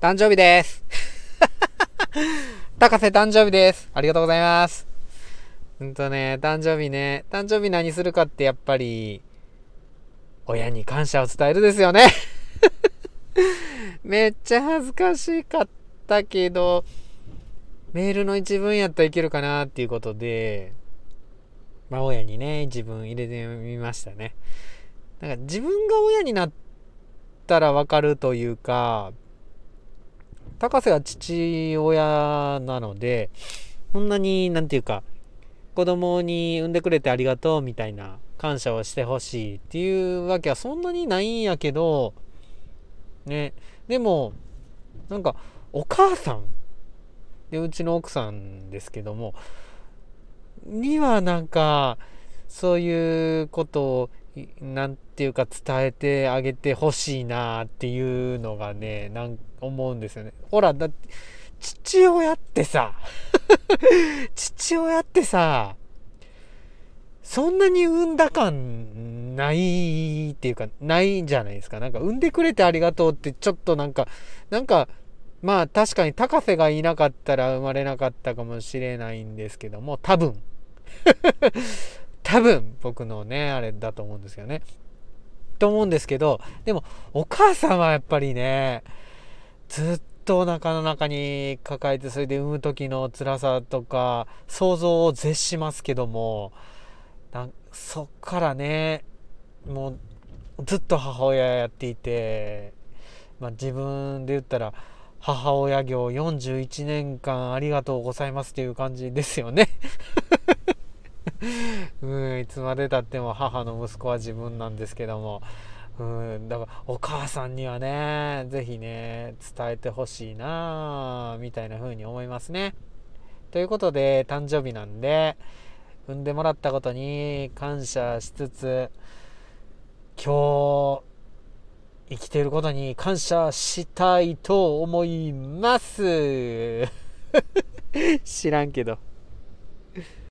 誕生日です。高瀬誕生日です。ありがとうございます。うんとね、誕生日ね、誕生日何するかってやっぱり、親に感謝を伝えるですよね。めっちゃ恥ずかしかったけど、メールの一文やったらいけるかなっていうことで、まあ親にね、自分入れてみましたね。なんか自分が親になったらわかるというか、高瀬は父親なので、そんなに、なんていうか、子供に産んでくれてありがとうみたいな感謝をしてほしいっていうわけはそんなにないんやけど、ね、でも、なんか、お母さん、で、うちの奥さんですけども、にはなんか、そういうことをなんていうか伝えてあげてほしいなっていうのがね、なん思うんですよね。ほら、だって、父親ってさ、父親ってさ、そんなに産んだ感ないっていうか、ないんじゃないですか。なんか産んでくれてありがとうってちょっとなんか、なんか、まあ確かに高瀬がいなかったら生まれなかったかもしれないんですけども、多分。多分僕のね、あれだと思うんですけどね。と思うんですけど、でもお母さんはやっぱりね、ずっとお腹の中に抱えて、それで産む時の辛さとか、想像を絶しますけども、そっからね、もうずっと母親やっていて、まあ、自分で言ったら、母親業41年間ありがとうございますっていう感じですよねうん、いつまでたっても母の息子は自分なんですけども、うん、だからお母さんにはね、是非ね、伝えてほしいなみたいな風に思いますね。ということで、誕生日なんで、産んでもらったことに感謝しつつ、今日、生きていることに感謝したいと思います。知らんけど。